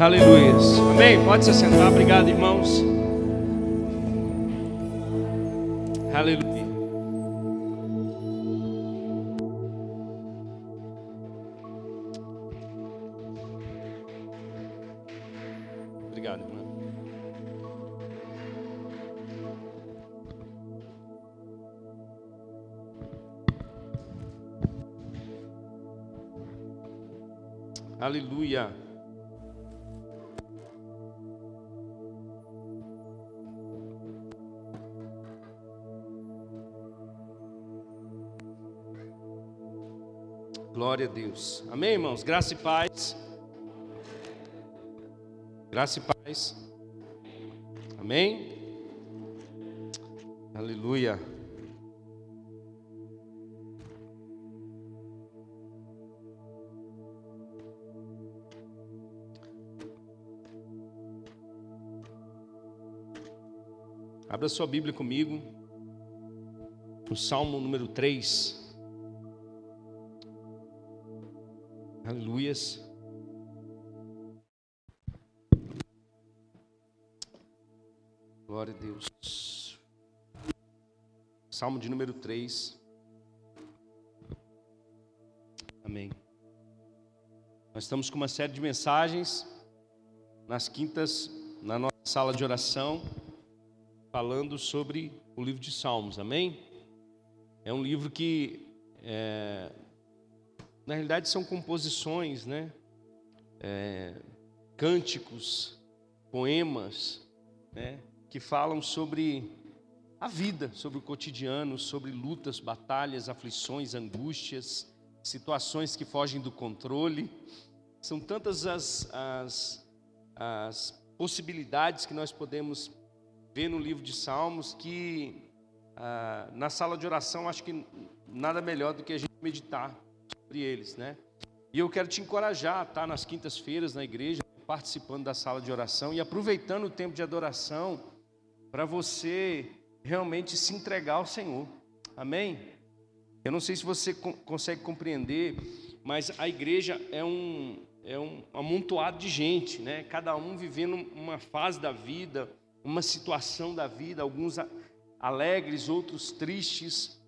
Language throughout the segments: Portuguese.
Aleluia. Amém? Pode se sentar. Obrigado, irmãos. Aleluia. Obrigado. Aleluia. Glória a Deus. Amém, irmãos? Graça e paz. Graça e paz. Amém. Aleluia. Abra sua Bíblia comigo. No Salmo número 3. Aleluias. Glória a Deus. Salmo de número 3. Amém. Nós estamos com uma série de mensagens nas quintas, na nossa sala de oração, falando sobre o livro de Salmos. Amém? É um livro que é, na realidade são composições, né? É, cânticos, poemas, né? Que falam sobre a vida, sobre o cotidiano, sobre lutas, batalhas, aflições, angústias, situações que fogem do controle. São tantas as, as, as possibilidades que nós podemos ver no livro de Salmos que ah, na sala de oração acho que nada melhor do que a gente meditar sobre eles, né? E eu quero te encorajar a estar nas quintas-feiras na igreja, participando da sala de oração e aproveitando o tempo de adoração para você realmente se entregar ao Senhor. Amém? Eu não sei se você consegue compreender, mas a igreja é um, é um amontoado de gente, né? Cada um vivendo uma fase da vida, uma situação da vida, alguns alegres, outros tristes,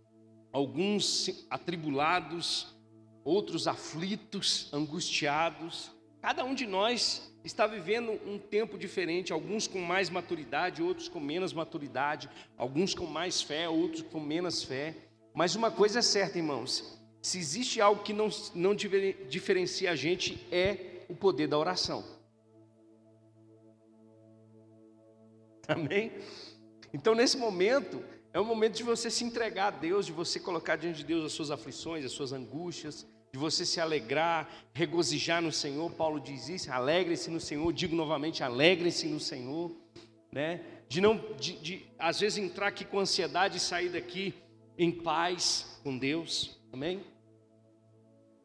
alguns atribulados, outros aflitos, angustiados. Cada um de nós está vivendo um tempo diferente, alguns com mais maturidade, outros com menos maturidade, alguns com mais fé, outros com menos fé. Mas uma coisa é certa, irmãos: se existe algo que não, não diferencia a gente, é o poder da oração. Amém? Então, nesse momento, é o momento de você se entregar a Deus, de você colocar diante de Deus as suas aflições, as suas angústias, de você se alegrar, regozijar no Senhor. Paulo diz isso: alegre-se no Senhor. Digo novamente: alegre-se no Senhor. Né? De não, de, de, às vezes entrar aqui com ansiedade e sair daqui em paz com Deus. Amém?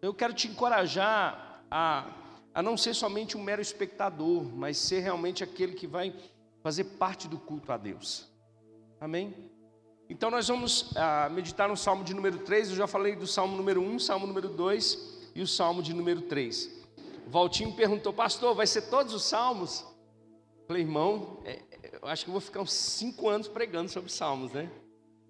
Eu quero te encorajar a, a não ser somente um mero espectador, mas ser realmente aquele que vai fazer parte do culto a Deus. Amém? Então nós vamos ah, meditar no Salmo de número 3. Eu já falei do Salmo número 1, Salmo número 2 e o Salmo de número 3. O Valtinho perguntou, pastor, vai ser todos os salmos? Eu falei, irmão, é, eu acho que eu vou ficar uns 5 anos pregando sobre salmos, né?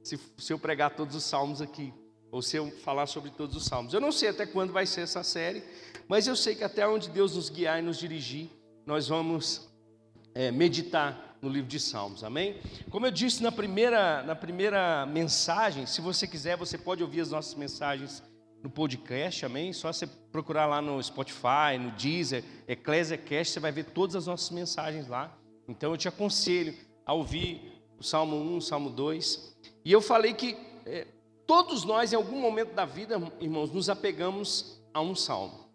Se, se eu pregar todos os salmos aqui, ou se eu falar sobre todos os salmos. Eu não sei até quando vai ser essa série, mas eu sei que até onde Deus nos guiar e nos dirigir, nós vamos é, meditar no livro de Salmos, amém? Como eu disse na primeira, na primeira mensagem, se você quiser, você pode ouvir as nossas mensagens no podcast, amém? Só você procurar lá no Spotify, no Deezer, EcclesiaCast, você vai ver todas as nossas mensagens lá. Então eu te aconselho a ouvir o Salmo 1, o Salmo 2. E eu falei que é, todos nós, em algum momento da vida, irmãos, nos apegamos a um salmo.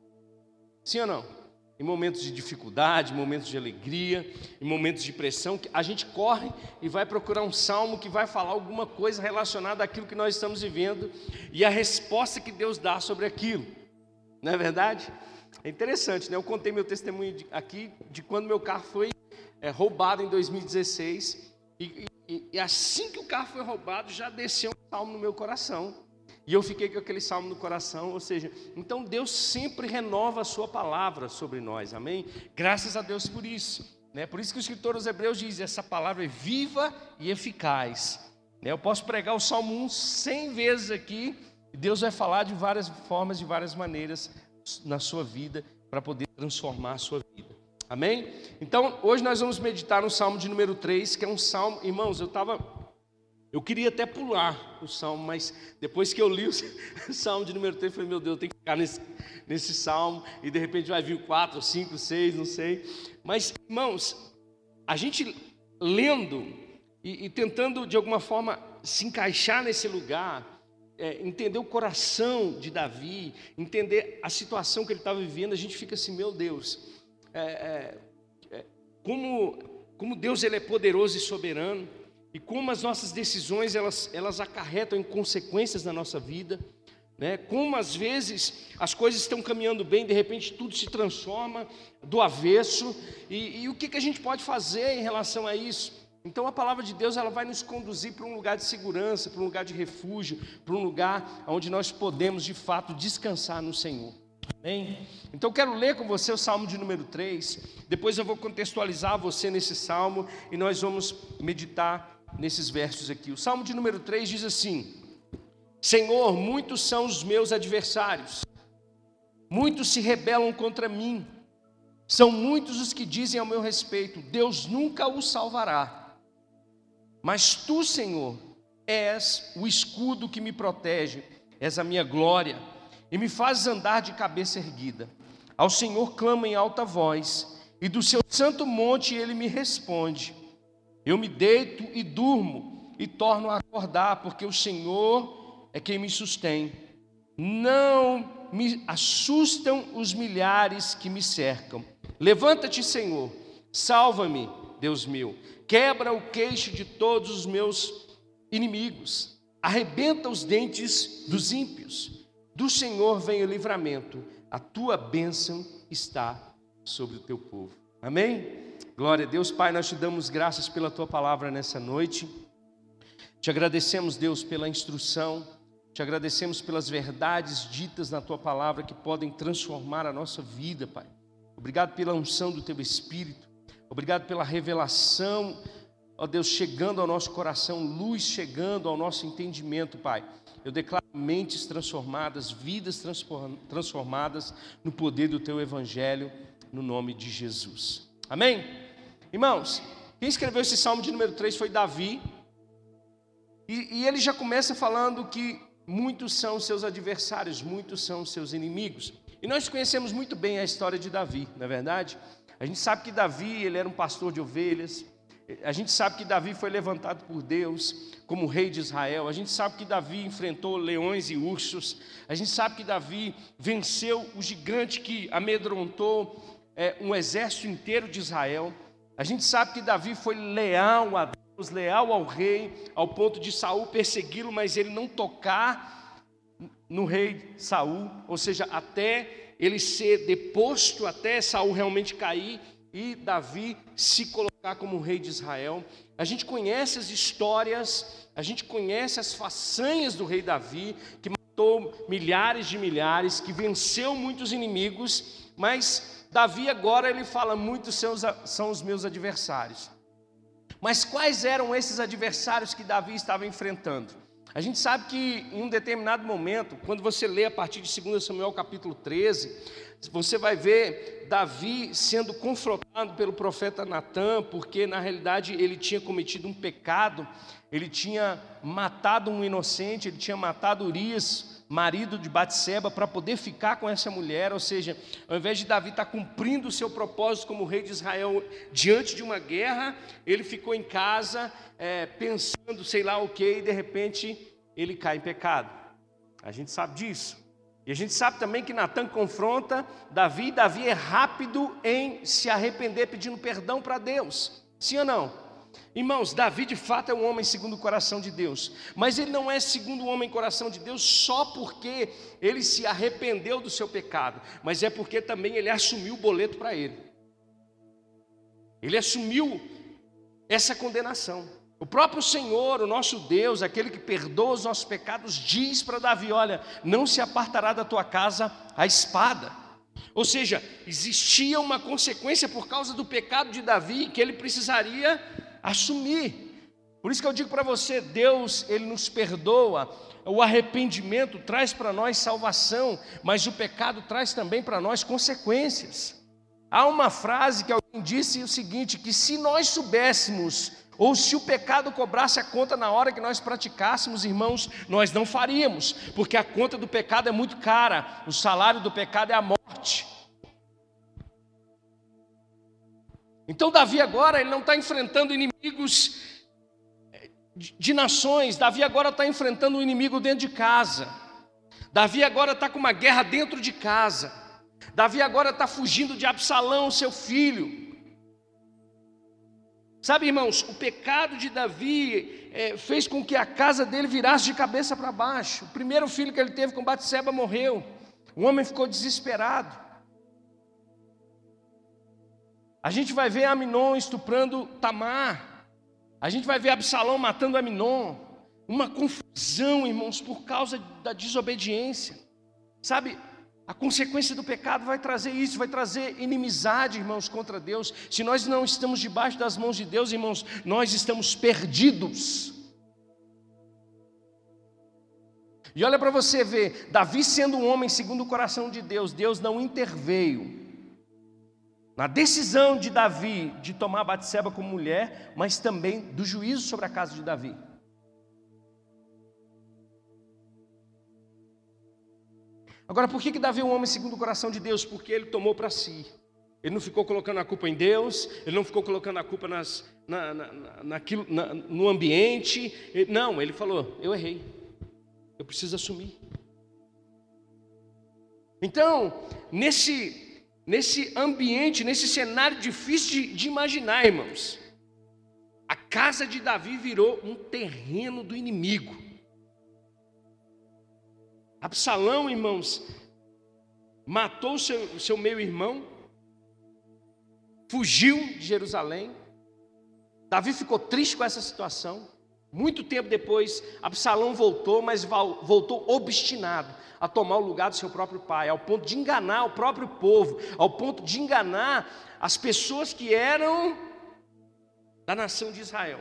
Sim ou não? Em momentos de dificuldade, em momentos de alegria, em momentos de pressão, a gente corre e vai procurar um salmo que vai falar alguma coisa relacionada àquilo que nós estamos vivendo e a resposta que Deus dá sobre aquilo. Não é verdade? É interessante, né? Eu contei meu testemunho aqui de quando meu carro foi é, roubado em 2016 e, e, e assim que o carro foi roubado já desceu um salmo no meu coração. E eu fiquei com aquele salmo no coração, ou seja, então Deus sempre renova a sua palavra sobre nós, amém? Graças a Deus por isso. Né? Por isso que o escritor dos Hebreus diz: essa palavra é viva e eficaz. Né? Eu posso pregar o Salmo 1 cem vezes aqui, e Deus vai falar de várias formas, de várias maneiras na sua vida, para poder transformar a sua vida. Amém? Então, hoje nós vamos meditar no Salmo de número 3, que é um salmo, irmãos, eu estava eu queria até pular o salmo, mas depois que eu li o salmo de número 3, eu falei, meu Deus, eu tenho que ficar nesse, nesse salmo, e de repente vai vir o 4, 5, 6, não sei. Mas, irmãos, a gente lendo e, e tentando de alguma forma se encaixar nesse lugar, é, entender o coração de Davi, entender a situação que ele estava vivendo, a gente fica assim, meu Deus, é, é, é como, como Deus ele é poderoso e soberano e como as nossas decisões elas, elas acarretam em consequências na nossa vida, né? Como às vezes as coisas estão caminhando bem, de repente tudo se transforma do avesso, e, e o que, que a gente pode fazer em relação a isso? Então a palavra de Deus ela vai nos conduzir para um lugar de segurança, para um lugar de refúgio, para um lugar onde nós podemos de fato descansar no Senhor. Amém? Então eu quero ler com você o Salmo de número 3, depois eu vou contextualizar você nesse salmo e nós vamos meditar nesses versos aqui. O Salmo de número 3 diz assim: Senhor, muitos são os meus adversários, muitos se rebelam contra mim, são muitos os que dizem ao meu respeito: Deus nunca o salvará. Mas tu, Senhor, és o escudo que me protege, és a minha glória e me fazes andar de cabeça erguida. Ao Senhor clamo em alta voz, e do seu santo monte ele me responde. Eu me deito e durmo e torno a acordar, porque o Senhor é quem me sustém. Não me assustam os milhares que me cercam. Levanta-te, Senhor, salva-me, Deus meu. Quebra o queixo de todos os meus inimigos. Arrebenta os dentes dos ímpios. Do Senhor vem o livramento. A tua bênção está sobre o teu povo. Amém? Glória a Deus, Pai, nós te damos graças pela tua palavra nessa noite. Te agradecemos, Deus, pela instrução, te agradecemos pelas verdades ditas na tua palavra que podem transformar a nossa vida, Pai. Obrigado pela unção do teu espírito, obrigado pela revelação, ó Deus, chegando ao nosso coração, luz chegando ao nosso entendimento, Pai. Eu declaro mentes transformadas, vidas transformadas no poder do teu evangelho, no nome de Jesus. Amém? Irmãos, quem escreveu esse salmo de número 3 foi Davi. E, e ele já começa falando que muitos são seus adversários, muitos são seus inimigos. E nós conhecemos muito bem a história de Davi, não é verdade? A gente sabe que Davi, ele era um pastor de ovelhas. A gente sabe que Davi foi levantado por Deus como rei de Israel. A gente sabe que Davi enfrentou leões e ursos. A gente sabe que Davi venceu o gigante que amedrontou é, um exército inteiro de Israel. A gente sabe que Davi foi leal a Deus, leal ao rei, ao ponto de Saul persegui-lo, mas ele não tocar no rei Saul, ou seja, até ele ser deposto, até Saul realmente cair e Davi se colocar como rei de Israel. A gente conhece as histórias, a gente conhece as façanhas do rei Davi, que matou milhares de milhares, que venceu muitos inimigos, mas Davi agora ele fala: muitos são os, são os meus adversários. Mas quais eram esses adversários que Davi estava enfrentando? A gente sabe que em um determinado momento, quando você lê a partir de 2 Samuel capítulo 13, você vai ver Davi sendo confrontado pelo profeta Natã, porque na realidade ele tinha cometido um pecado, ele tinha matado um inocente, ele tinha matado Urias, marido de Batseba, para poder ficar com essa mulher, ou seja, ao invés de Davi estar tá cumprindo o seu propósito como rei de Israel diante de uma guerra, ele ficou em casa é, pensando, sei lá o que, e de repente ele cai em pecado. A gente sabe disso. E a gente sabe também que Natan confronta Davi, e Davi é rápido em se arrepender, pedindo perdão para Deus. Sim ou não? Irmãos, Davi de fato é um homem segundo o coração de Deus, mas ele não é segundo o homem coração de Deus só porque ele se arrependeu do seu pecado, mas é porque também ele assumiu o boleto para ele. Ele assumiu essa condenação. O próprio Senhor, o nosso Deus, aquele que perdoa os nossos pecados, diz para Davi: Olha, não se apartará da tua casa a espada. Ou seja, existia uma consequência por causa do pecado de Davi que ele precisaria assumir. Por isso que eu digo para você, Deus, ele nos perdoa. O arrependimento traz para nós salvação, mas o pecado traz também para nós consequências. Há uma frase que alguém disse o seguinte: que se nós soubéssemos ou se o pecado cobrasse a conta na hora que nós praticássemos, irmãos, nós não faríamos, porque a conta do pecado é muito cara, o salário do pecado é a morte. Então, Davi agora, ele não está enfrentando inimigos de nações, Davi agora está enfrentando um inimigo dentro de casa, Davi agora está com uma guerra dentro de casa, Davi agora está fugindo de Absalão, seu filho. Sabe, irmãos, o pecado de Davi é, fez com que a casa dele virasse de cabeça para baixo. O primeiro filho que ele teve com Batseba morreu. O homem ficou desesperado. A gente vai ver Aminon estuprando Tamar. A gente vai ver Absalão matando Aminon. Uma confusão, irmãos, por causa da desobediência. Sabe, a consequência do pecado vai trazer isso, vai trazer inimizade, irmãos, contra Deus. Se nós não estamos debaixo das mãos de Deus, irmãos, nós estamos perdidos. E olha para você ver, Davi sendo um homem segundo o coração de Deus, Deus não interveio na decisão de Davi de tomar Batseba como mulher, mas também do juízo sobre a casa de Davi. Agora, por que, que Davi é um homem segundo o coração de Deus? Porque ele tomou para si. Ele não ficou colocando a culpa em Deus, ele não ficou colocando a culpa nas, na, na, naquilo, na, no ambiente. Não, ele falou: Eu errei, eu preciso assumir. Então, nesse, nesse ambiente, nesse cenário difícil de, de imaginar, irmãos, a casa de Davi virou um terreno do inimigo. Absalão, irmãos, matou seu, seu meio-irmão, fugiu de Jerusalém. Davi ficou triste com essa situação. Muito tempo depois, Absalão voltou, mas voltou obstinado a tomar o lugar do seu próprio pai, ao ponto de enganar o próprio povo, ao ponto de enganar as pessoas que eram da nação de Israel.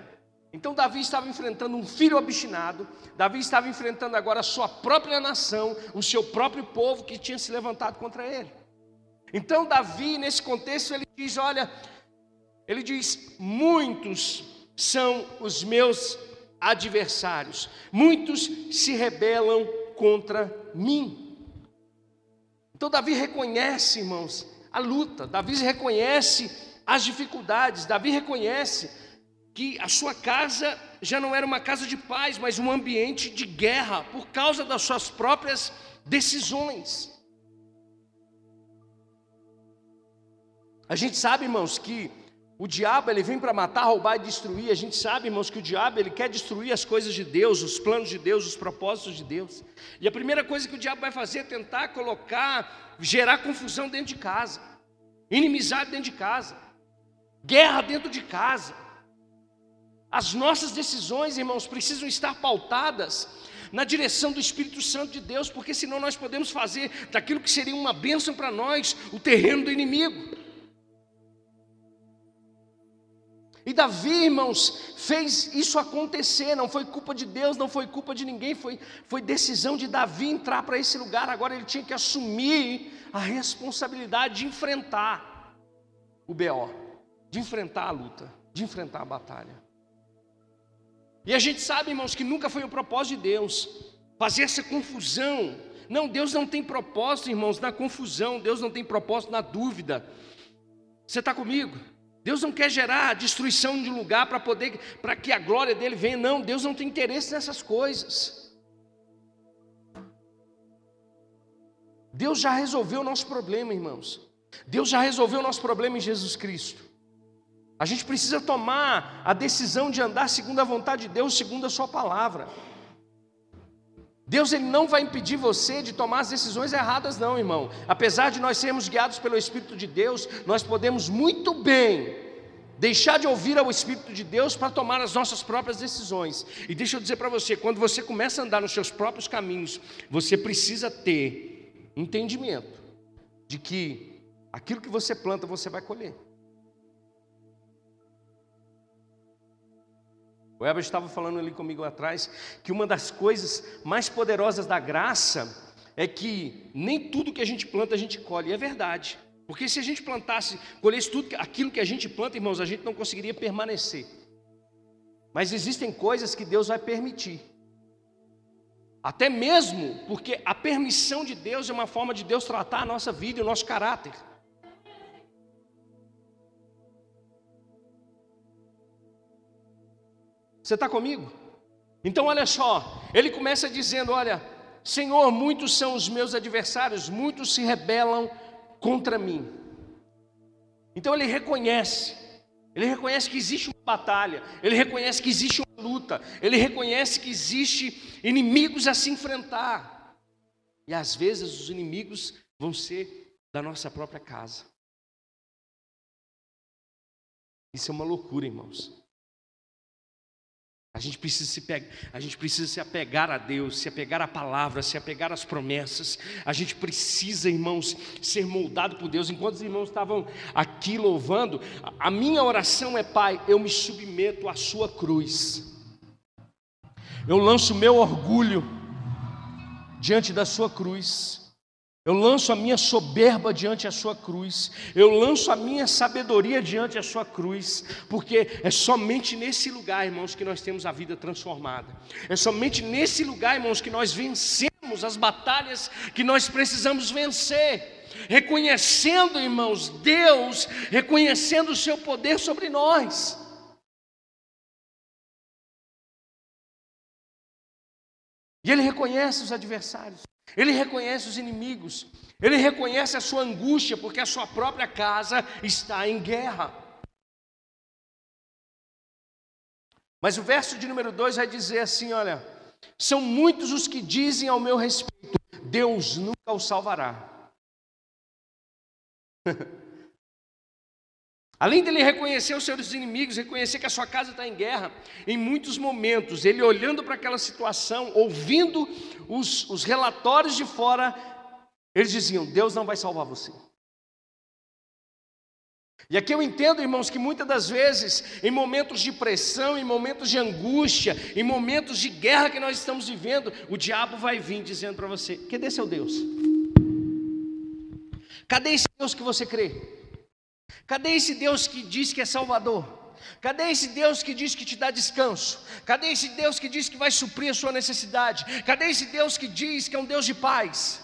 Então Davi estava enfrentando um filho obstinado, Davi estava enfrentando agora a sua própria nação, o seu próprio povo que tinha se levantado contra ele. Então Davi, nesse contexto, ele diz: Olha, ele diz: muitos são os meus adversários, muitos se rebelam contra mim. Então Davi reconhece, irmãos, a luta, Davi reconhece as dificuldades, Davi reconhece que a sua casa já não era uma casa de paz, mas um ambiente de guerra por causa das suas próprias decisões. A gente sabe, irmãos, que o diabo ele vem para matar, roubar e destruir. A gente sabe, irmãos, que o diabo ele quer destruir as coisas de Deus, os planos de Deus, os propósitos de Deus. E a primeira coisa que o diabo vai fazer é tentar colocar, gerar confusão dentro de casa, inimizade dentro de casa, guerra dentro de casa. As nossas decisões, irmãos, precisam estar pautadas na direção do Espírito Santo de Deus, porque senão nós podemos fazer daquilo que seria uma bênção para nós o terreno do inimigo. E Davi, irmãos, fez isso acontecer, não foi culpa de Deus, não foi culpa de ninguém, foi, foi decisão de Davi entrar para esse lugar. Agora ele tinha que assumir a responsabilidade de enfrentar o BO, de enfrentar a luta, de enfrentar a batalha. E a gente sabe, irmãos, que nunca foi o propósito de Deus fazer essa confusão. Não, Deus não tem propósito, irmãos, na confusão, Deus não tem propósito na dúvida. Você está comigo? Deus não quer gerar destruição de lugar para poder, para que a glória dele venha. Não, Deus não tem interesse nessas coisas. Deus já resolveu o nosso problema, irmãos. Deus já resolveu o nosso problema em Jesus Cristo. A gente precisa tomar a decisão de andar segundo a vontade de Deus, segundo a Sua palavra. Deus ele não vai impedir você de tomar as decisões erradas, não, irmão. Apesar de nós sermos guiados pelo Espírito de Deus, nós podemos muito bem deixar de ouvir ao Espírito de Deus para tomar as nossas próprias decisões. E deixa eu dizer para você: quando você começa a andar nos seus próprios caminhos, você precisa ter entendimento de que aquilo que você planta, você vai colher. O Heber estava falando ali comigo atrás que uma das coisas mais poderosas da graça é que nem tudo que a gente planta a gente colhe, e é verdade. Porque se a gente plantasse, colhesse tudo aquilo que a gente planta, irmãos, a gente não conseguiria permanecer. Mas existem coisas que Deus vai permitir. Até mesmo porque a permissão de Deus é uma forma de Deus tratar a nossa vida e o nosso caráter. Você está comigo? Então, olha só, ele começa dizendo: Olha, Senhor, muitos são os meus adversários, muitos se rebelam contra mim. Então ele reconhece, ele reconhece que existe uma batalha, ele reconhece que existe uma luta, ele reconhece que existe inimigos a se enfrentar. E às vezes os inimigos vão ser da nossa própria casa. Isso é uma loucura, irmãos. A gente, precisa se a gente precisa se apegar a Deus, se apegar à palavra, se apegar às promessas. A gente precisa, irmãos, ser moldado por Deus. Enquanto os irmãos estavam aqui louvando, a minha oração é: Pai, eu me submeto à Sua cruz. Eu lanço meu orgulho diante da Sua cruz. Eu lanço a minha soberba diante a sua cruz, eu lanço a minha sabedoria diante a sua cruz, porque é somente nesse lugar, irmãos, que nós temos a vida transformada. É somente nesse lugar, irmãos, que nós vencemos as batalhas que nós precisamos vencer. Reconhecendo, irmãos, Deus, reconhecendo o seu poder sobre nós. E ele reconhece os adversários. Ele reconhece os inimigos, ele reconhece a sua angústia, porque a sua própria casa está em guerra. Mas o verso de número 2 vai dizer assim: olha, são muitos os que dizem ao meu respeito, Deus nunca o salvará. Além dele reconhecer os seus inimigos, reconhecer que a sua casa está em guerra, em muitos momentos, ele olhando para aquela situação, ouvindo os, os relatórios de fora, eles diziam: Deus não vai salvar você. E aqui eu entendo, irmãos, que muitas das vezes, em momentos de pressão, em momentos de angústia, em momentos de guerra que nós estamos vivendo, o diabo vai vir dizendo para você: cadê seu Deus? Cadê esse Deus que você crê? Cadê esse Deus que diz que é Salvador? Cadê esse Deus que diz que te dá descanso? Cadê esse Deus que diz que vai suprir a sua necessidade? Cadê esse Deus que diz que é um Deus de paz?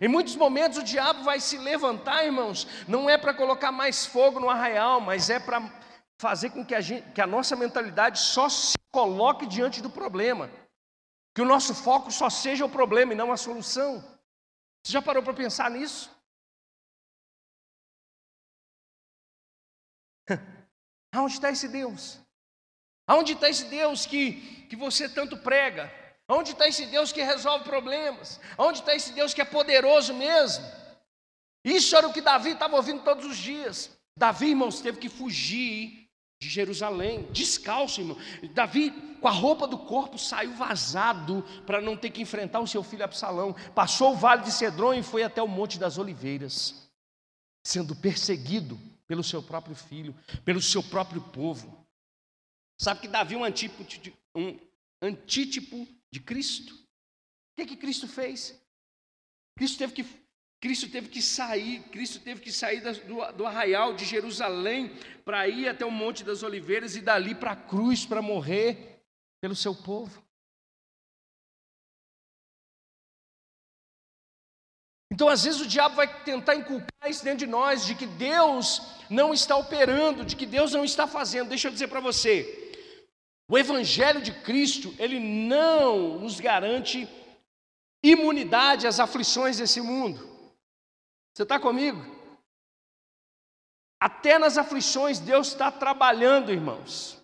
Em muitos momentos o diabo vai se levantar, irmãos, não é para colocar mais fogo no arraial, mas é para fazer com que a, gente, que a nossa mentalidade só se coloque diante do problema, que o nosso foco só seja o problema e não a solução. Você já parou para pensar nisso? Aonde está esse Deus? Aonde está esse Deus que, que você tanto prega? Aonde está esse Deus que resolve problemas? Aonde está esse Deus que é poderoso mesmo? Isso era o que Davi estava ouvindo todos os dias. Davi, irmãos, teve que fugir de Jerusalém, descalço, irmão. Davi, com a roupa do corpo, saiu vazado para não ter que enfrentar o seu filho Absalão. Passou o vale de Cedron e foi até o Monte das Oliveiras, sendo perseguido pelo seu próprio filho, pelo seu próprio povo. Sabe que Davi é um antítipo de, um antítipo de Cristo? O que, é que Cristo fez? Cristo teve que, Cristo teve que sair, Cristo teve que sair do, do arraial de Jerusalém para ir até o Monte das Oliveiras e dali para a cruz para morrer pelo seu povo. Então, às vezes, o diabo vai tentar inculcar isso dentro de nós, de que Deus não está operando, de que Deus não está fazendo. Deixa eu dizer para você: o Evangelho de Cristo, ele não nos garante imunidade às aflições desse mundo. Você está comigo? Até nas aflições, Deus está trabalhando, irmãos.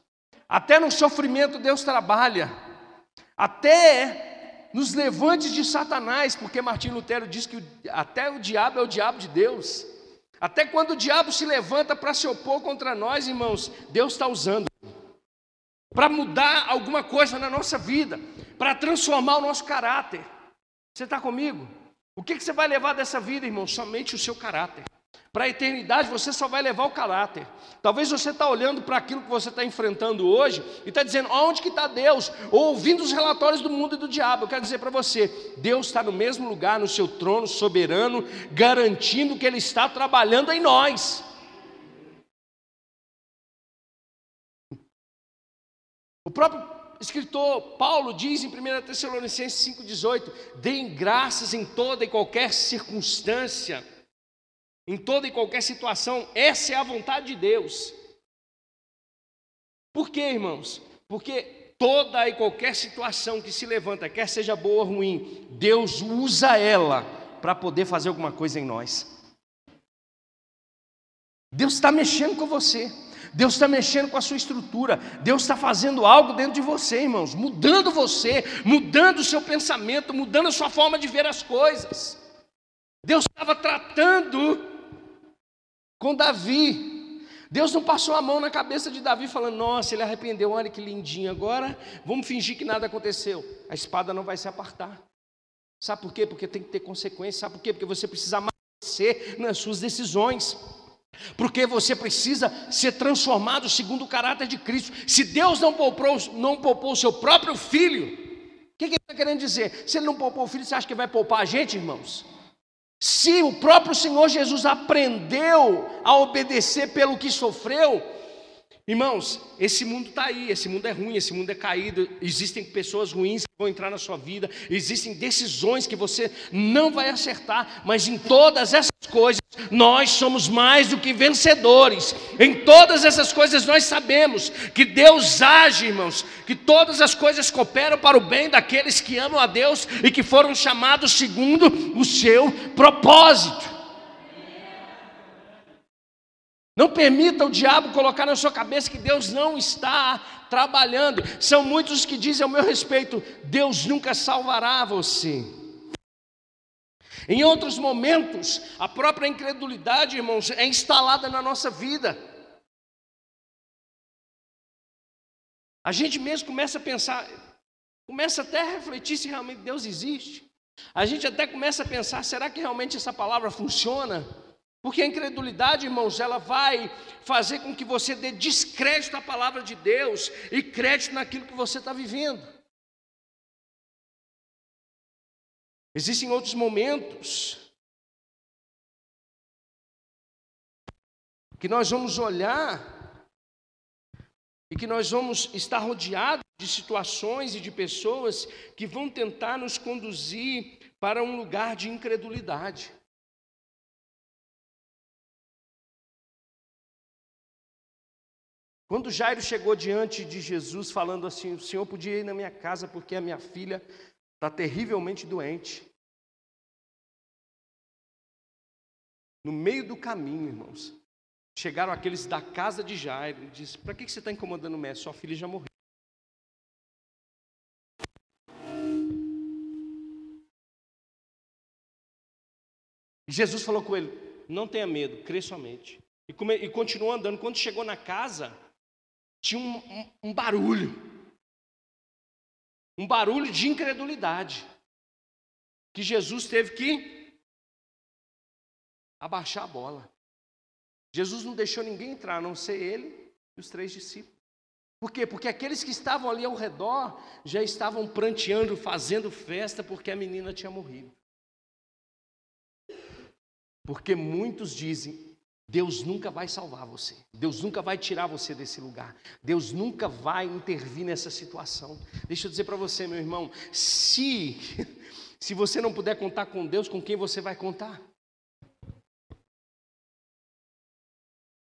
Até no sofrimento, Deus trabalha. Até nos levantes de Satanás, porque Martim Lutero diz que até o diabo é o diabo de Deus. Até quando o diabo se levanta para se opor contra nós, irmãos, Deus está usando para mudar alguma coisa na nossa vida, para transformar o nosso caráter. Você está comigo? O que, que você vai levar dessa vida, irmão? Somente o seu caráter. Para a eternidade você só vai levar o caráter. Talvez você está olhando para aquilo que você está enfrentando hoje e está dizendo, onde que está Deus? Ou ouvindo os relatórios do mundo e do diabo. Eu quero dizer para você, Deus está no mesmo lugar, no seu trono soberano, garantindo que Ele está trabalhando em nós. O próprio escritor Paulo diz em 1 Tessalonicenses 5,18: deem graças em toda e qualquer circunstância em toda e qualquer situação, essa é a vontade de Deus. Por quê, irmãos? Porque toda e qualquer situação que se levanta, quer seja boa ou ruim, Deus usa ela para poder fazer alguma coisa em nós. Deus está mexendo com você. Deus está mexendo com a sua estrutura, Deus está fazendo algo dentro de você, irmãos, mudando você, mudando o seu pensamento, mudando a sua forma de ver as coisas. Deus estava tratando com Davi. Deus não passou a mão na cabeça de Davi falando: Nossa, ele arrependeu, olha que lindinho. Agora vamos fingir que nada aconteceu. A espada não vai se apartar. Sabe por quê? Porque tem que ter consequência. Sabe por quê? Porque você precisa amadurecer nas suas decisões. Porque você precisa ser transformado segundo o caráter de Cristo. Se Deus não poupou, não poupou o seu próprio filho, o que, que ele está querendo dizer? Se ele não poupou o filho, você acha que vai poupar a gente, irmãos? Se o próprio Senhor Jesus aprendeu a obedecer pelo que sofreu, Irmãos, esse mundo está aí, esse mundo é ruim, esse mundo é caído, existem pessoas ruins que vão entrar na sua vida, existem decisões que você não vai acertar, mas em todas essas coisas nós somos mais do que vencedores, em todas essas coisas nós sabemos que Deus age, irmãos, que todas as coisas cooperam para o bem daqueles que amam a Deus e que foram chamados segundo o seu propósito. Não permita o diabo colocar na sua cabeça que Deus não está trabalhando. São muitos que dizem ao meu respeito: Deus nunca salvará você. Em outros momentos, a própria incredulidade, irmãos, é instalada na nossa vida. A gente mesmo começa a pensar, começa até a refletir se realmente Deus existe. A gente até começa a pensar: será que realmente essa palavra funciona? Porque a incredulidade, irmãos, ela vai fazer com que você dê descrédito à palavra de Deus e crédito naquilo que você está vivendo. Existem outros momentos que nós vamos olhar e que nós vamos estar rodeados de situações e de pessoas que vão tentar nos conduzir para um lugar de incredulidade. Quando Jairo chegou diante de Jesus, falando assim: O senhor podia ir na minha casa porque a minha filha está terrivelmente doente. No meio do caminho, irmãos, chegaram aqueles da casa de Jairo e disse: Para que você está incomodando o mestre? Sua filha já morreu. E Jesus falou com ele: Não tenha medo, crê somente. E, come, e continuou andando. Quando chegou na casa, tinha um, um, um barulho. Um barulho de incredulidade. Que Jesus teve que abaixar a bola. Jesus não deixou ninguém entrar, a não ser ele e os três discípulos. Por quê? Porque aqueles que estavam ali ao redor já estavam pranteando, fazendo festa porque a menina tinha morrido. Porque muitos dizem: Deus nunca vai salvar você. Deus nunca vai tirar você desse lugar. Deus nunca vai intervir nessa situação. Deixa eu dizer para você, meu irmão, se se você não puder contar com Deus, com quem você vai contar?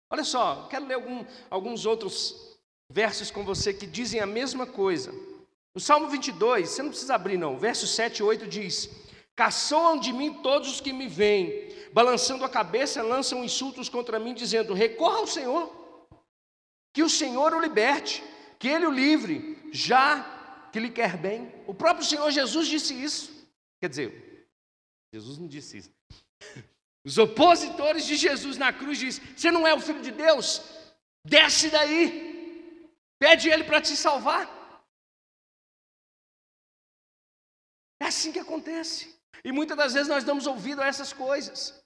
Olha só, quero ler algum, alguns outros versos com você que dizem a mesma coisa. No Salmo 22, você não precisa abrir não, verso 7 e 8 diz: Caçoam de mim todos os que me veem, balançando a cabeça, lançam insultos contra mim, dizendo: Recorra ao Senhor, que o Senhor o liberte, que ele o livre, já que lhe quer bem. O próprio Senhor Jesus disse isso. Quer dizer, Jesus não disse isso. Os opositores de Jesus na cruz dizem: Você não é o filho de Deus? Desce daí, pede Ele para te salvar. É assim que acontece. E muitas das vezes nós damos ouvido a essas coisas.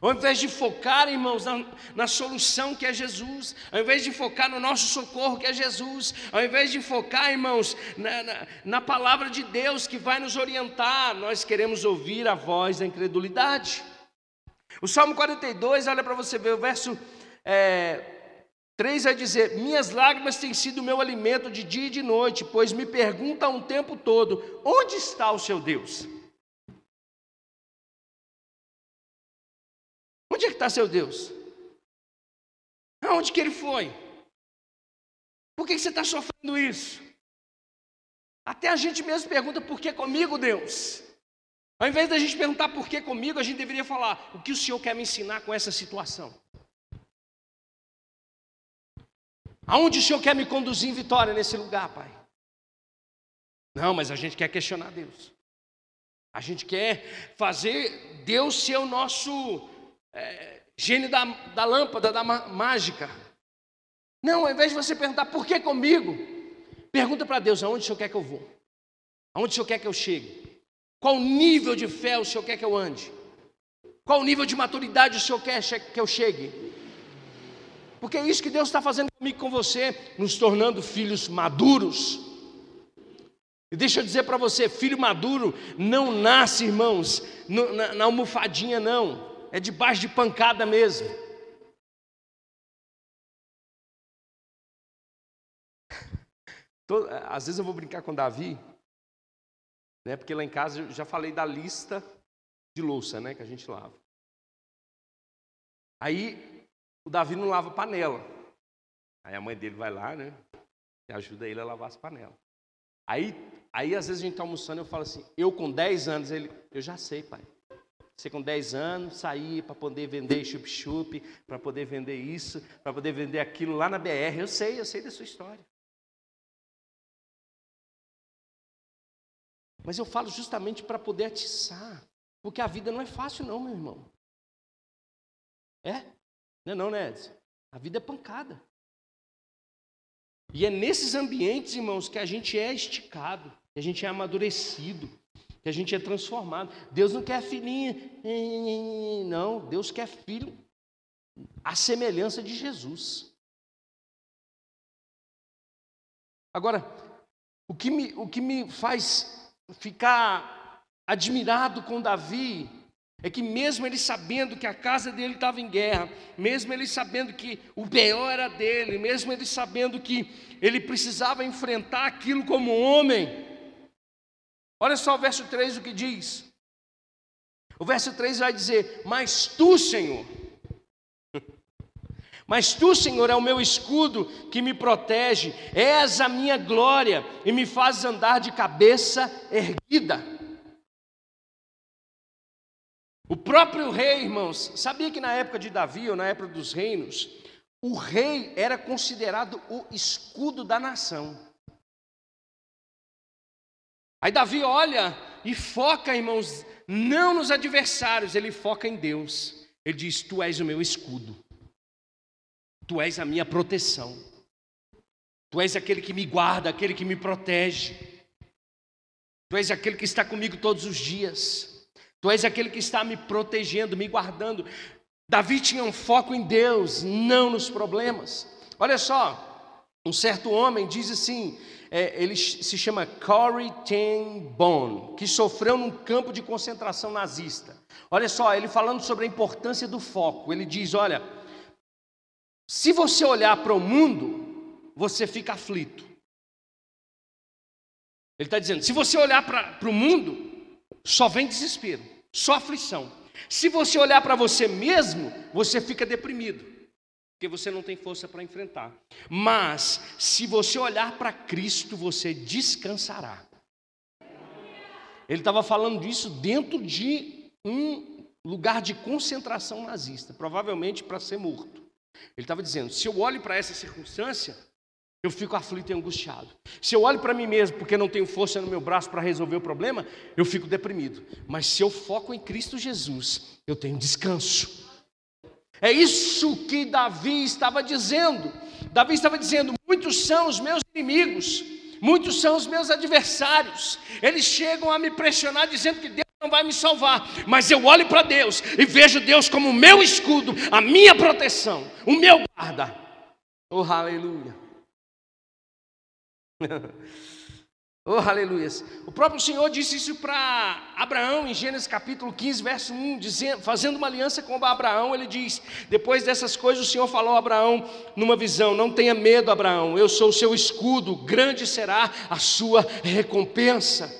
Ao invés de focar, irmãos, na, na, solução que é Jesus, ao invés de focar no nosso socorro que é Jesus, ao invés de focar, irmãos, na, na, na palavra de Deus que vai nos orientar, nós queremos ouvir a voz da incredulidade. O Salmo 42, olha para você ver, o verso é, 3 vai dizer: Minhas lágrimas têm sido meu alimento de dia e de noite, pois me perguntam o tempo todo: onde está o seu Deus? Onde é que está seu Deus? Aonde que ele foi? Por que você está sofrendo isso? Até a gente mesmo pergunta por que comigo, Deus? Ao invés da gente perguntar por que comigo, a gente deveria falar o que o Senhor quer me ensinar com essa situação. Aonde o Senhor quer me conduzir em vitória nesse lugar, Pai? Não, mas a gente quer questionar Deus. A gente quer fazer Deus ser o nosso é, gênio da, da lâmpada, da mágica. Não, ao invés de você perguntar por que comigo, pergunta para Deus aonde o Senhor quer que eu vou, aonde o Senhor quer que eu chegue, qual nível de fé o Senhor quer que eu ande, qual nível de maturidade o Senhor quer que eu chegue. Porque é isso que Deus está fazendo comigo com você, nos tornando filhos maduros. E deixa eu dizer para você, filho maduro não nasce, irmãos, na, na almofadinha, não é debaixo de pancada mesmo. às vezes eu vou brincar com Davi, né? Porque lá em casa eu já falei da lista de louça, né? Que a gente lava. Aí o Davi não lava panela. Aí a mãe dele vai lá, né? E ajuda ele a lavar as panelas. Aí, aí às vezes a gente está almoçando e eu falo assim, eu com 10 anos, ele, eu já sei, pai. Você com 10 anos sair para poder vender chup-chup, para poder vender isso, para poder vender aquilo lá na BR. Eu sei, eu sei da sua história. Mas eu falo justamente para poder atiçar, porque a vida não é fácil não, meu irmão. É? Não é não, né, Edson? A vida é pancada. E é nesses ambientes, irmãos, que a gente é esticado, que a gente é amadurecido, que a gente é transformado. Deus não quer filhinha, não, Deus quer filho à semelhança de Jesus. Agora, o que me, o que me faz ficar admirado com Davi é que, mesmo ele sabendo que a casa dele estava em guerra, mesmo ele sabendo que o pior era dele, mesmo ele sabendo que ele precisava enfrentar aquilo como homem, Olha só o verso 3 o que diz. O verso 3 vai dizer: Mas tu, Senhor, mas tu, Senhor, é o meu escudo que me protege, és a minha glória e me fazes andar de cabeça erguida. O próprio rei, irmãos, sabia que na época de Davi, ou na época dos reinos, o rei era considerado o escudo da nação. Aí Davi olha e foca, irmãos, não nos adversários, ele foca em Deus. Ele diz: Tu és o meu escudo, Tu és a minha proteção, Tu és aquele que me guarda, aquele que me protege, Tu és aquele que está comigo todos os dias, Tu és aquele que está me protegendo, me guardando. Davi tinha um foco em Deus, não nos problemas. Olha só, um certo homem diz assim: é, ele se chama Corey Ten Boom, que sofreu num campo de concentração nazista. Olha só, ele falando sobre a importância do foco. Ele diz: olha, se você olhar para o mundo, você fica aflito. Ele está dizendo: se você olhar para o mundo, só vem desespero, só aflição. Se você olhar para você mesmo, você fica deprimido porque você não tem força para enfrentar. Mas, se você olhar para Cristo, você descansará. Ele estava falando disso dentro de um lugar de concentração nazista, provavelmente para ser morto. Ele estava dizendo: se eu olho para essa circunstância, eu fico aflito e angustiado. Se eu olho para mim mesmo porque não tenho força no meu braço para resolver o problema, eu fico deprimido. Mas se eu foco em Cristo Jesus, eu tenho descanso. É isso que Davi estava dizendo. Davi estava dizendo: muitos são os meus inimigos, muitos são os meus adversários. Eles chegam a me pressionar dizendo que Deus não vai me salvar, mas eu olho para Deus e vejo Deus como o meu escudo, a minha proteção, o meu guarda. Oh, aleluia. oh, aleluia. O próprio Senhor disse isso para Abraão em Gênesis capítulo 15, verso 1, dizendo, fazendo uma aliança com Abraão, ele diz: Depois dessas coisas, o Senhor falou a Abraão numa visão: Não tenha medo, Abraão, eu sou o seu escudo, grande será a sua recompensa.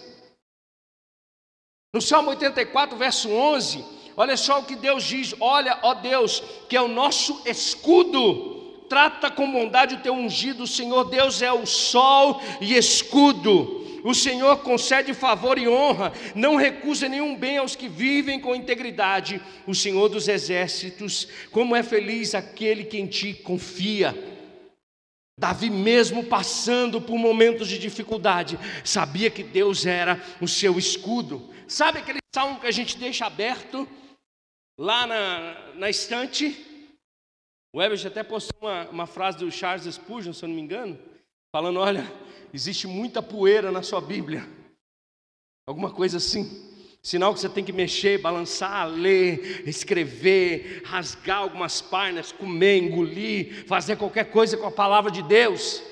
No Salmo 84, verso 11, olha só o que Deus diz: Olha, ó Deus, que é o nosso escudo trata com bondade o teu ungido, o Senhor Deus é o sol e escudo. O Senhor concede favor e honra, não recusa nenhum bem aos que vivem com integridade. O Senhor dos exércitos, como é feliz aquele que em ti confia. Davi, mesmo passando por momentos de dificuldade, sabia que Deus era o seu escudo. Sabe aquele salmo que a gente deixa aberto lá na, na estante? O Ebert até postou uma, uma frase do Charles Spurgeon, se eu não me engano, falando: olha, existe muita poeira na sua Bíblia. Alguma coisa assim. Sinal que você tem que mexer, balançar, ler, escrever, rasgar algumas páginas, comer, engolir, fazer qualquer coisa com a palavra de Deus.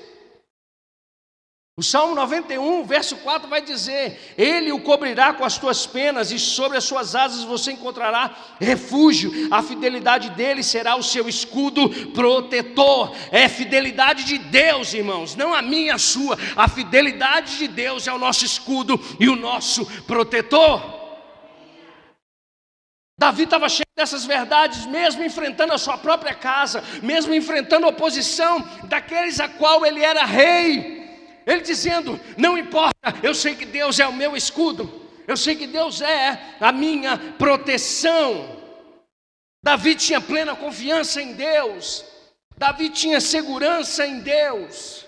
O Salmo 91, verso 4 vai dizer: Ele o cobrirá com as tuas penas, e sobre as suas asas você encontrará refúgio. A fidelidade dele será o seu escudo protetor. É fidelidade de Deus, irmãos, não a minha, a sua. A fidelidade de Deus é o nosso escudo e o nosso protetor. Davi estava cheio dessas verdades, mesmo enfrentando a sua própria casa, mesmo enfrentando a oposição daqueles a qual ele era rei. Ele dizendo: Não importa, eu sei que Deus é o meu escudo, eu sei que Deus é a minha proteção. Davi tinha plena confiança em Deus, Davi tinha segurança em Deus.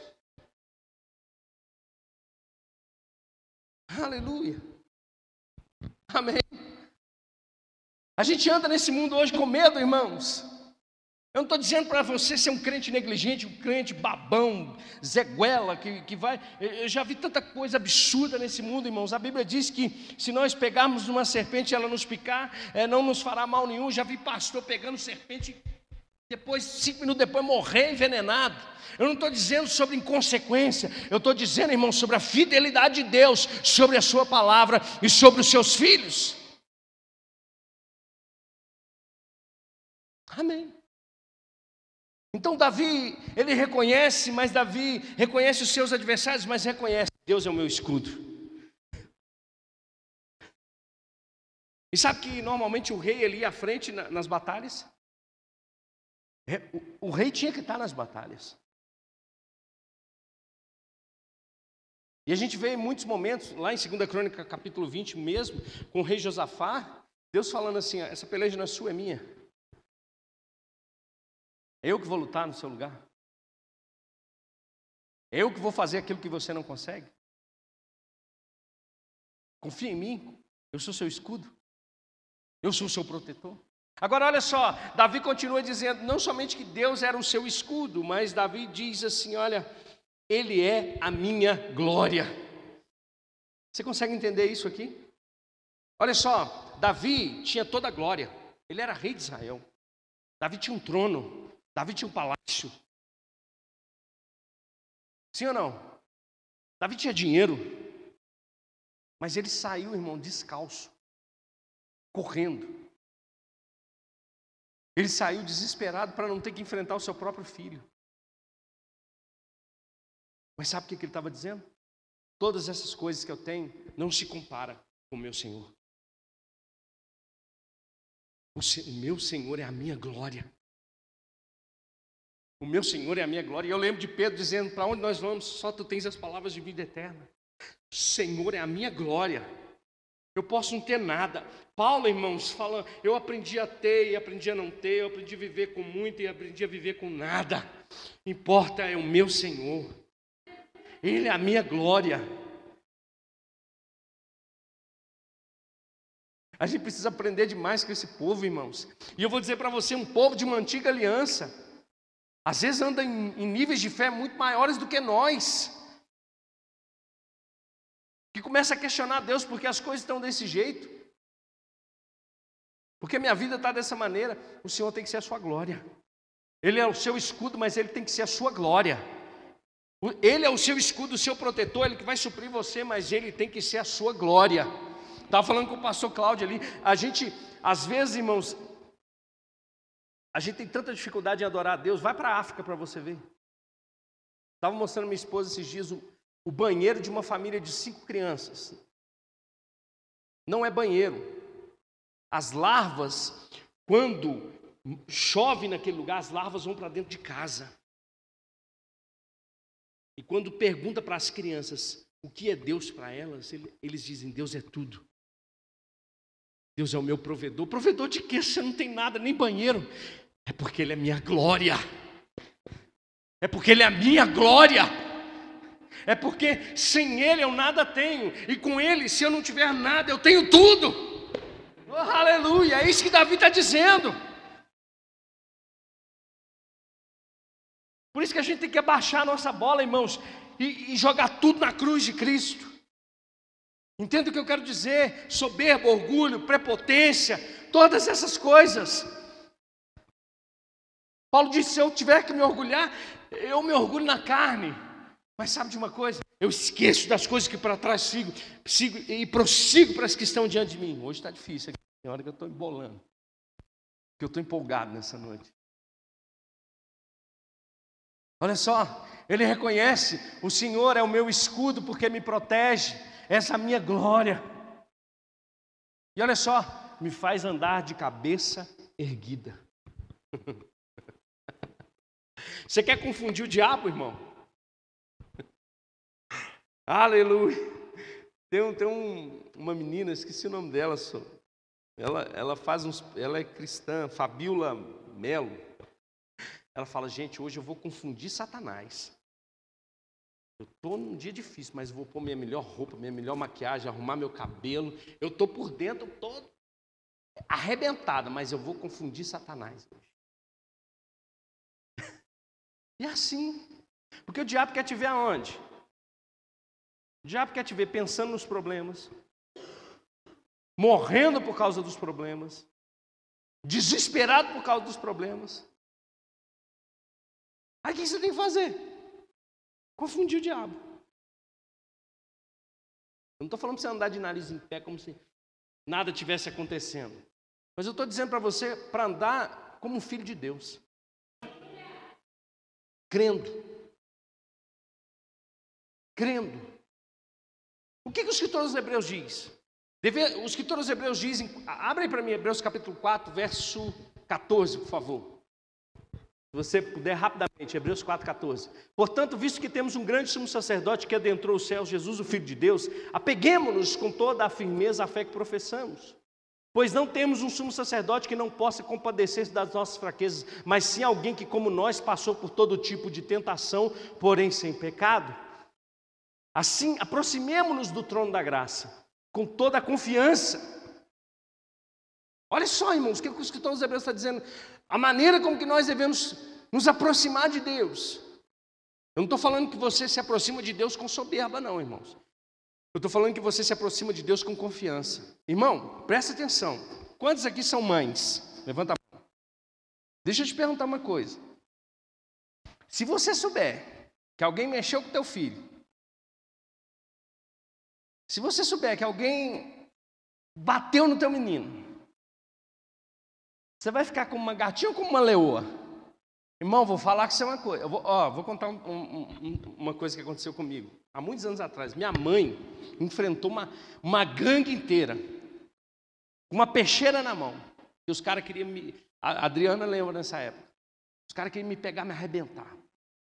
Aleluia. Amém. A gente anda nesse mundo hoje com medo, irmãos. Eu não estou dizendo para você ser um crente negligente, um crente babão, zeguela, que, que vai. Eu já vi tanta coisa absurda nesse mundo, irmãos. A Bíblia diz que se nós pegarmos uma serpente e ela nos picar, é, não nos fará mal nenhum. Já vi pastor pegando serpente, depois, cinco minutos depois, morrer envenenado. Eu não estou dizendo sobre inconsequência, eu estou dizendo, irmão, sobre a fidelidade de Deus, sobre a Sua palavra e sobre os seus filhos. Amém. Então Davi, ele reconhece, mas Davi reconhece os seus adversários, mas reconhece, Deus é o meu escudo. E sabe que normalmente o rei ia à frente nas batalhas? O, o rei tinha que estar nas batalhas. E a gente vê em muitos momentos, lá em 2 Crônica, capítulo 20 mesmo, com o rei Josafá, Deus falando assim: essa peleja não é sua, é minha. Eu que vou lutar no seu lugar. Eu que vou fazer aquilo que você não consegue. Confia em mim, eu sou seu escudo. Eu sou seu protetor. Agora olha só, Davi continua dizendo, não somente que Deus era o seu escudo, mas Davi diz assim, olha, ele é a minha glória. Você consegue entender isso aqui? Olha só, Davi tinha toda a glória. Ele era rei de Israel. Davi tinha um trono. Davi tinha um palácio. Sim ou não? Davi tinha dinheiro. Mas ele saiu, irmão, descalço, correndo. Ele saiu desesperado para não ter que enfrentar o seu próprio filho. Mas sabe o que ele estava dizendo? Todas essas coisas que eu tenho não se compara com o meu Senhor. O meu Senhor é a minha glória. O meu Senhor é a minha glória. E eu lembro de Pedro dizendo: Para onde nós vamos? Só tu tens as palavras de vida eterna. Senhor é a minha glória. Eu posso não ter nada. Paulo, irmãos, fala, eu aprendi a ter e aprendi a não ter, eu aprendi a viver com muito e aprendi a viver com nada. Importa é o meu Senhor. Ele é a minha glória. A gente precisa aprender demais com esse povo, irmãos. E eu vou dizer para você, um povo de uma antiga aliança, às vezes anda em, em níveis de fé muito maiores do que nós. Que começa a questionar Deus porque as coisas estão desse jeito. Porque minha vida está dessa maneira. O Senhor tem que ser a sua glória. Ele é o seu escudo, mas ele tem que ser a sua glória. Ele é o seu escudo, o seu protetor, ele que vai suprir você, mas ele tem que ser a sua glória. Estava falando com o pastor Cláudio ali. A gente, às vezes, irmãos, a gente tem tanta dificuldade em adorar a Deus. Vai para a África para você ver. Estava mostrando minha esposa esses dias o, o banheiro de uma família de cinco crianças. Não é banheiro. As larvas, quando chove naquele lugar, as larvas vão para dentro de casa. E quando pergunta para as crianças o que é Deus para elas, eles dizem: Deus é tudo. Deus é o meu provedor. Provedor de quê? Você não tem nada, nem banheiro. É porque Ele é minha glória. É porque Ele é a minha glória. É porque sem Ele eu nada tenho. E com Ele, se eu não tiver nada, eu tenho tudo. Oh, aleluia! É isso que Davi está dizendo. Por isso que a gente tem que abaixar a nossa bola, irmãos, e, e jogar tudo na cruz de Cristo. Entenda o que eu quero dizer? Soberba, orgulho, prepotência, todas essas coisas. Paulo disse: se eu tiver que me orgulhar, eu me orgulho na carne. Mas sabe de uma coisa? Eu esqueço das coisas que para trás sigo, sigo e prossigo para as que estão diante de mim. Hoje está difícil, tem hora que eu estou embolando, que eu estou empolgado nessa noite. Olha só, ele reconhece: o Senhor é o meu escudo porque me protege essa minha glória. E olha só, me faz andar de cabeça erguida. Você quer confundir o diabo, irmão? Aleluia. Tem, um, tem um, uma menina, esqueci o nome dela, só. Ela, ela faz uns, ela é cristã, Fabiola Melo. Ela fala, gente, hoje eu vou confundir Satanás. Eu estou num dia difícil, mas vou pôr minha melhor roupa, minha melhor maquiagem, arrumar meu cabelo. Eu estou por dentro todo arrebentada, mas eu vou confundir Satanás hoje. E assim. Porque o diabo quer te ver aonde? O diabo quer te ver pensando nos problemas, morrendo por causa dos problemas, desesperado por causa dos problemas. Aí o que você tem que fazer? Confundiu o diabo. Eu não estou falando para você andar de nariz em pé como se nada tivesse acontecendo. Mas eu estou dizendo para você para andar como um filho de Deus. Crendo. Crendo. O que, que o escritor Hebreus diz? Deve, os escritores dos Hebreus dizem, abre aí para mim Hebreus capítulo 4, verso 14, por favor. Se você puder rapidamente, Hebreus 4,14. Portanto, visto que temos um grande sumo sacerdote que adentrou os céus, Jesus, o Filho de Deus, apeguemos-nos com toda a firmeza à fé que professamos. Pois não temos um sumo sacerdote que não possa compadecer-se das nossas fraquezas, mas sim alguém que, como nós, passou por todo tipo de tentação, porém sem pecado. Assim, aproximemo-nos do trono da graça, com toda a confiança. Olha só, irmãos, o que o escritor dos Hebreus está dizendo? a maneira como que nós devemos nos aproximar de Deus. Eu não estou falando que você se aproxima de Deus com soberba, não, irmãos. Estou falando que você se aproxima de Deus com confiança. Irmão, presta atenção. Quantos aqui são mães? Levanta a mão. Deixa eu te perguntar uma coisa. Se você souber que alguém mexeu com teu filho, se você souber que alguém bateu no teu menino, você vai ficar como uma gatinha ou como uma leoa? Irmão, vou falar que é uma coisa. Eu vou, ó, vou contar um, um, uma coisa que aconteceu comigo. Há muitos anos atrás, minha mãe enfrentou uma, uma gangue inteira, uma peixeira na mão. E os caras queriam me. A Adriana lembra nessa época. Os caras queriam me pegar, me arrebentar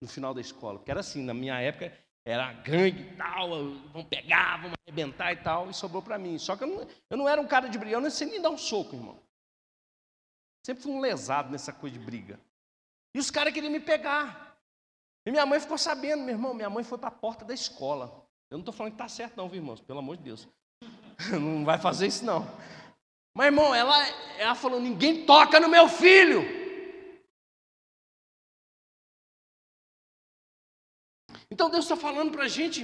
no final da escola. Porque era assim, na minha época, era gangue e tal, vão pegar, vão arrebentar e tal, e sobrou para mim. Só que eu não, eu não era um cara de briga, eu não sei nem dar um soco, irmão. Sempre fui um lesado nessa coisa de briga. E os caras queriam me pegar. E minha mãe ficou sabendo, meu irmão, minha mãe foi para a porta da escola. Eu não estou falando que está certo, não, viu, irmãos? Pelo amor de Deus. Não vai fazer isso, não. Mas, irmão, ela, ela falou: ninguém toca no meu filho. Então Deus está falando para a gente,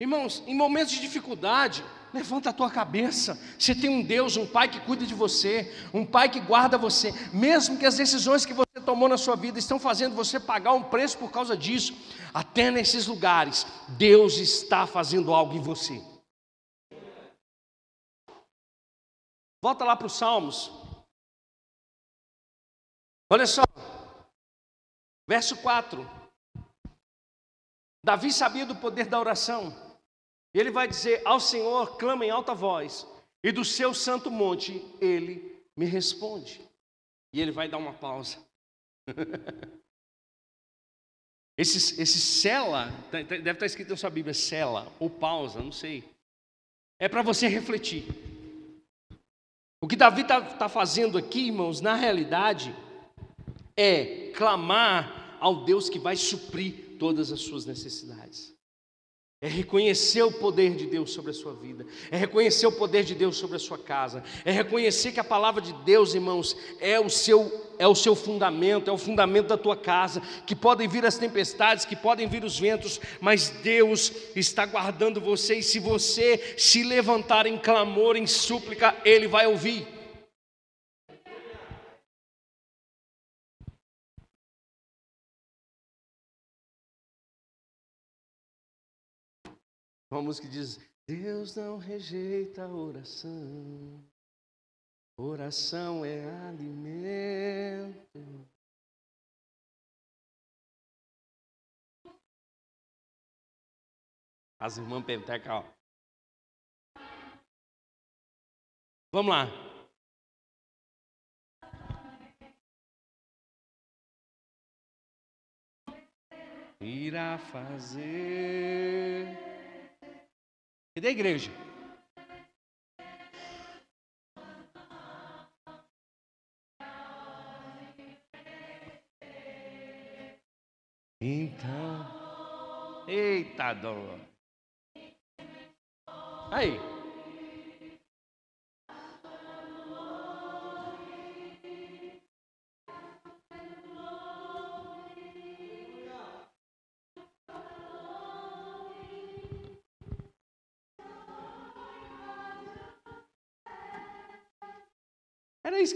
irmãos, em momentos de dificuldade, levanta a tua cabeça. Você tem um Deus, um Pai que cuida de você, um Pai que guarda você, mesmo que as decisões que você tomou na sua vida estão fazendo você pagar um preço por causa disso, até nesses lugares, Deus está fazendo algo em você. Volta lá para os Salmos. Olha só, verso 4. Davi sabia do poder da oração. Ele vai dizer: Ao Senhor clama em alta voz, e do seu santo monte ele me responde. E ele vai dar uma pausa. esse, esse cela, tá, tá, deve estar escrito na sua Bíblia, cela, ou pausa, não sei. É para você refletir. O que Davi está tá fazendo aqui, irmãos, na realidade, é clamar ao Deus que vai suprir todas as suas necessidades. É reconhecer o poder de Deus sobre a sua vida, é reconhecer o poder de Deus sobre a sua casa, é reconhecer que a palavra de Deus, irmãos, é o seu é o seu fundamento, é o fundamento da tua casa, que podem vir as tempestades, que podem vir os ventos, mas Deus está guardando você e se você se levantar em clamor, em súplica, ele vai ouvir. Uma música que diz: Deus não rejeita oração, oração é alimento. As irmãs Penteca, ó. Vamos lá. Irá fazer e da igreja. Então, eita dor. Aí.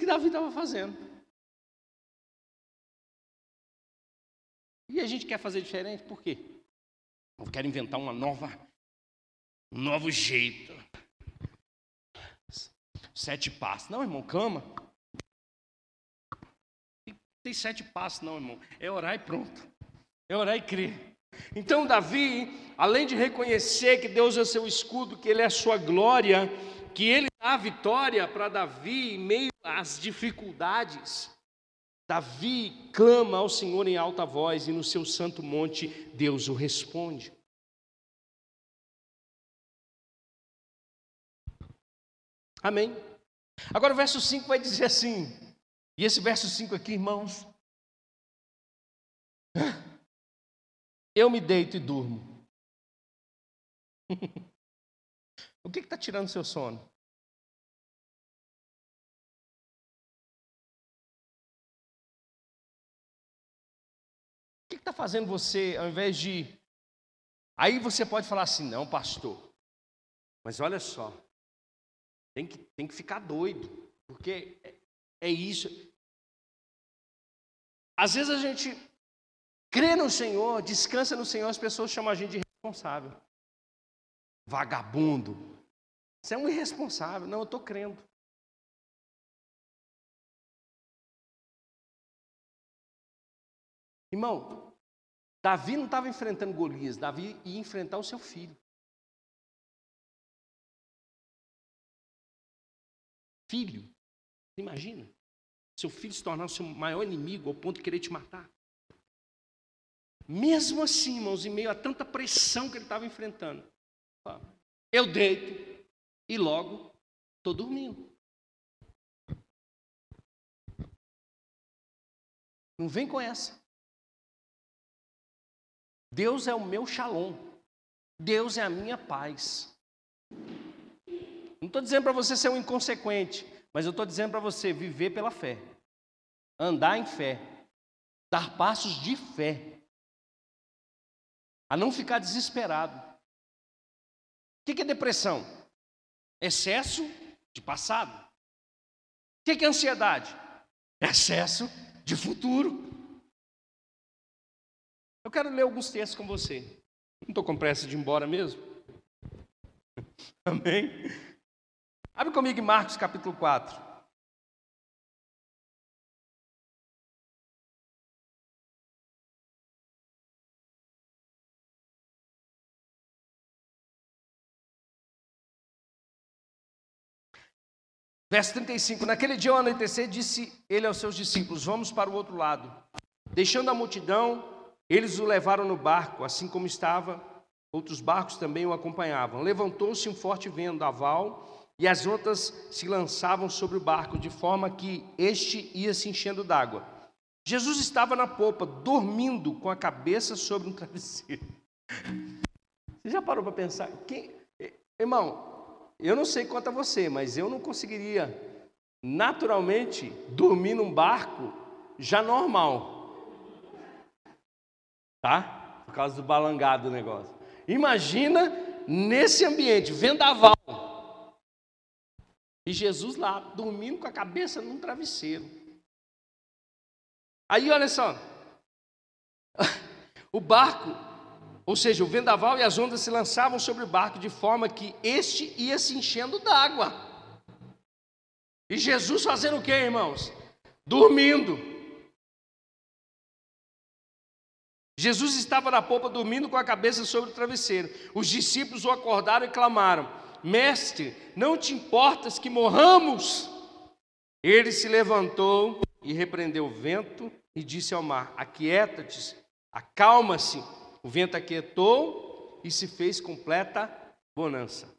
Que Davi estava fazendo. E a gente quer fazer diferente, por quê? Eu quero inventar uma nova, um novo jeito. Sete passos. Não, irmão, cama. Tem sete passos, não, irmão. É orar e pronto. É orar e crer. Então, Davi, além de reconhecer que Deus é seu escudo, que Ele é a sua glória, que Ele dá a vitória para Davi em meio às dificuldades. Davi clama ao Senhor em alta voz e no seu santo monte Deus o responde. Amém. Agora o verso 5 vai dizer assim, e esse verso 5 aqui, irmãos, eu me deito e durmo. o que está tirando seu sono? está fazendo você, ao invés de. Aí você pode falar assim: não, pastor, mas olha só, tem que, tem que ficar doido, porque é, é isso. Às vezes a gente crê no Senhor, descansa no Senhor, as pessoas chamam a gente de irresponsável, vagabundo. Você é um irresponsável. Não, eu estou crendo. Irmão, Davi não estava enfrentando Golias, Davi ia enfrentar o seu filho. Filho, imagina? Seu filho se tornar o seu maior inimigo ao ponto de querer te matar. Mesmo assim, irmãos, em meio a tanta pressão que ele estava enfrentando, eu deito e logo estou dormindo. Não vem com essa. Deus é o meu shalom. Deus é a minha paz. Não estou dizendo para você ser um inconsequente, mas eu estou dizendo para você viver pela fé, andar em fé, dar passos de fé, a não ficar desesperado. O que é depressão? Excesso de passado. O que é ansiedade? Excesso de futuro. Eu quero ler alguns textos com você. Não estou com pressa de ir embora mesmo? Amém? Abre comigo em Marcos capítulo 4. Verso 35: Naquele dia ao anoitecer, disse ele aos seus discípulos: Vamos para o outro lado. Deixando a multidão, eles o levaram no barco, assim como estava, outros barcos também o acompanhavam. Levantou-se um forte vendaval e as ondas se lançavam sobre o barco, de forma que este ia se enchendo d'água. Jesus estava na popa, dormindo com a cabeça sobre um travesseiro. Você já parou para pensar? Quem... Irmão, eu não sei quanto a você, mas eu não conseguiria naturalmente dormir num barco já normal tá? Por causa do balangado do negócio. Imagina nesse ambiente, vendaval. E Jesus lá, dormindo com a cabeça num travesseiro. Aí olha só, o barco, ou seja, o vendaval e as ondas se lançavam sobre o barco de forma que este ia se enchendo d'água. E Jesus fazendo o que, irmãos? Dormindo. Jesus estava na polpa dormindo com a cabeça sobre o travesseiro. Os discípulos o acordaram e clamaram: Mestre, não te importas que morramos? Ele se levantou e repreendeu o vento e disse ao mar: Aquieta-te, acalma-se. O vento aquietou e se fez completa bonança.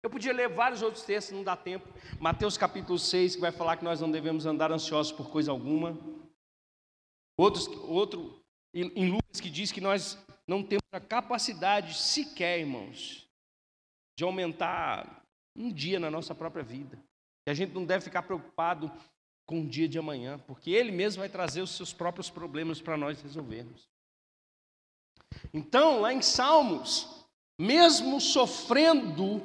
Eu podia ler vários outros textos, não dá tempo. Mateus capítulo 6, que vai falar que nós não devemos andar ansiosos por coisa alguma. Outros, outro em Lucas que diz que nós não temos a capacidade sequer, irmãos, de aumentar um dia na nossa própria vida. E a gente não deve ficar preocupado com o dia de amanhã, porque Ele mesmo vai trazer os seus próprios problemas para nós resolvermos. Então, lá em Salmos, mesmo sofrendo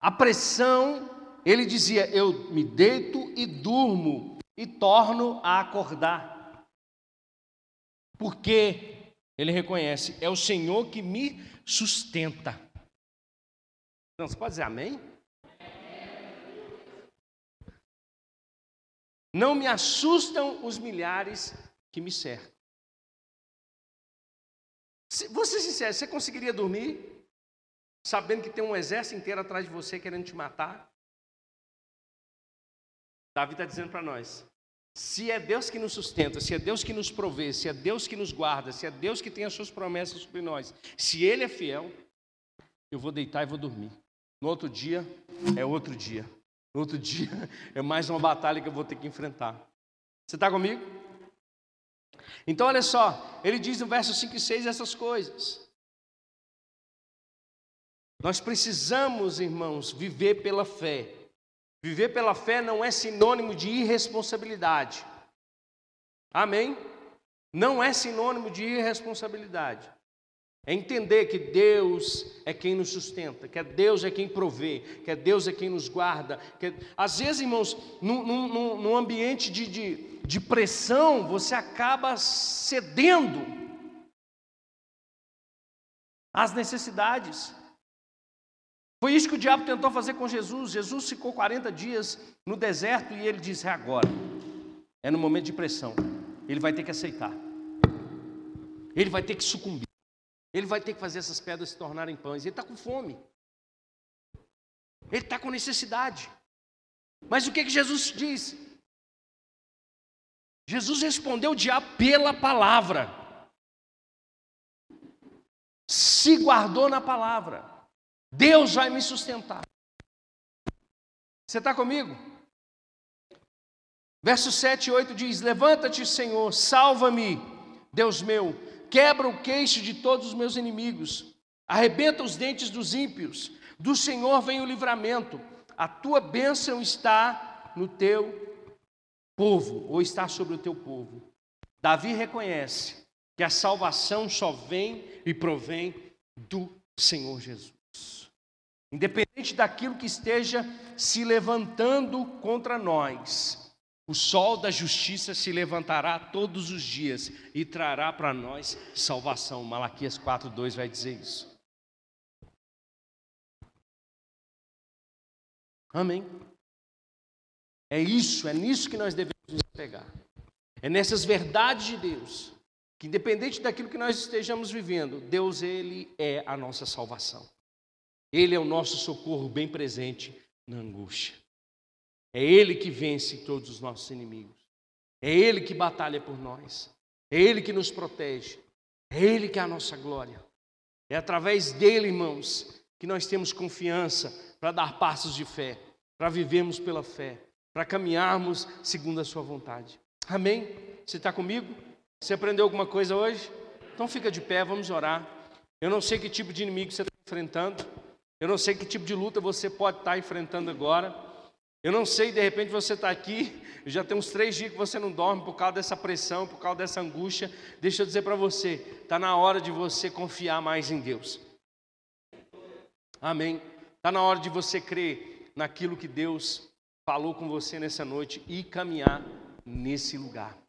a pressão, ele dizia: Eu me deito e durmo e torno a acordar. Porque ele reconhece, é o Senhor que me sustenta. Então, você pode dizer amém? Não me assustam os milhares que me cercam. Vou ser sincero, você conseguiria dormir sabendo que tem um exército inteiro atrás de você querendo te matar? Davi está dizendo para nós: se é Deus que nos sustenta, se é Deus que nos provê, se é Deus que nos guarda, se é Deus que tem as suas promessas sobre nós, se Ele é fiel, eu vou deitar e vou dormir. No outro dia é outro dia. No outro dia é mais uma batalha que eu vou ter que enfrentar. Você está comigo? Então, olha só, ele diz no verso 5 e 6 essas coisas. Nós precisamos, irmãos, viver pela fé. Viver pela fé não é sinônimo de irresponsabilidade. Amém? Não é sinônimo de irresponsabilidade. É entender que Deus é quem nos sustenta, que Deus é quem provê, que Deus é quem nos guarda. Que... Às vezes, irmãos, num, num, num ambiente de, de, de pressão, você acaba cedendo às necessidades. Foi isso que o diabo tentou fazer com Jesus. Jesus ficou 40 dias no deserto e ele disse: é agora. É no momento de pressão. Ele vai ter que aceitar. Ele vai ter que sucumbir. Ele vai ter que fazer essas pedras se tornarem pães. Ele está com fome. Ele está com necessidade. Mas o que, que Jesus disse? Jesus respondeu o diabo pela palavra. Se guardou na palavra. Deus vai me sustentar. Você está comigo? Verso 7 e 8 diz: Levanta-te, Senhor, salva-me, Deus meu, quebra o queixo de todos os meus inimigos, arrebenta os dentes dos ímpios, do Senhor vem o livramento, a tua bênção está no teu povo, ou está sobre o teu povo. Davi reconhece que a salvação só vem e provém do Senhor Jesus. Independente daquilo que esteja se levantando contra nós, o sol da justiça se levantará todos os dias e trará para nós salvação. Malaquias 4:2 vai dizer isso. Amém. É isso, é nisso que nós devemos nos pegar. É nessas verdades de Deus, que independente daquilo que nós estejamos vivendo, Deus ele é a nossa salvação. Ele é o nosso socorro bem presente na angústia. É Ele que vence todos os nossos inimigos. É Ele que batalha por nós. É Ele que nos protege. É Ele que é a nossa glória. É através dele, irmãos, que nós temos confiança para dar passos de fé, para vivermos pela fé, para caminharmos segundo a Sua vontade. Amém? Você está comigo? Você aprendeu alguma coisa hoje? Então fica de pé, vamos orar. Eu não sei que tipo de inimigo você está enfrentando. Eu não sei que tipo de luta você pode estar enfrentando agora. Eu não sei, de repente você está aqui, já tem uns três dias que você não dorme por causa dessa pressão, por causa dessa angústia. Deixa eu dizer para você, está na hora de você confiar mais em Deus. Amém. Está na hora de você crer naquilo que Deus falou com você nessa noite e caminhar nesse lugar.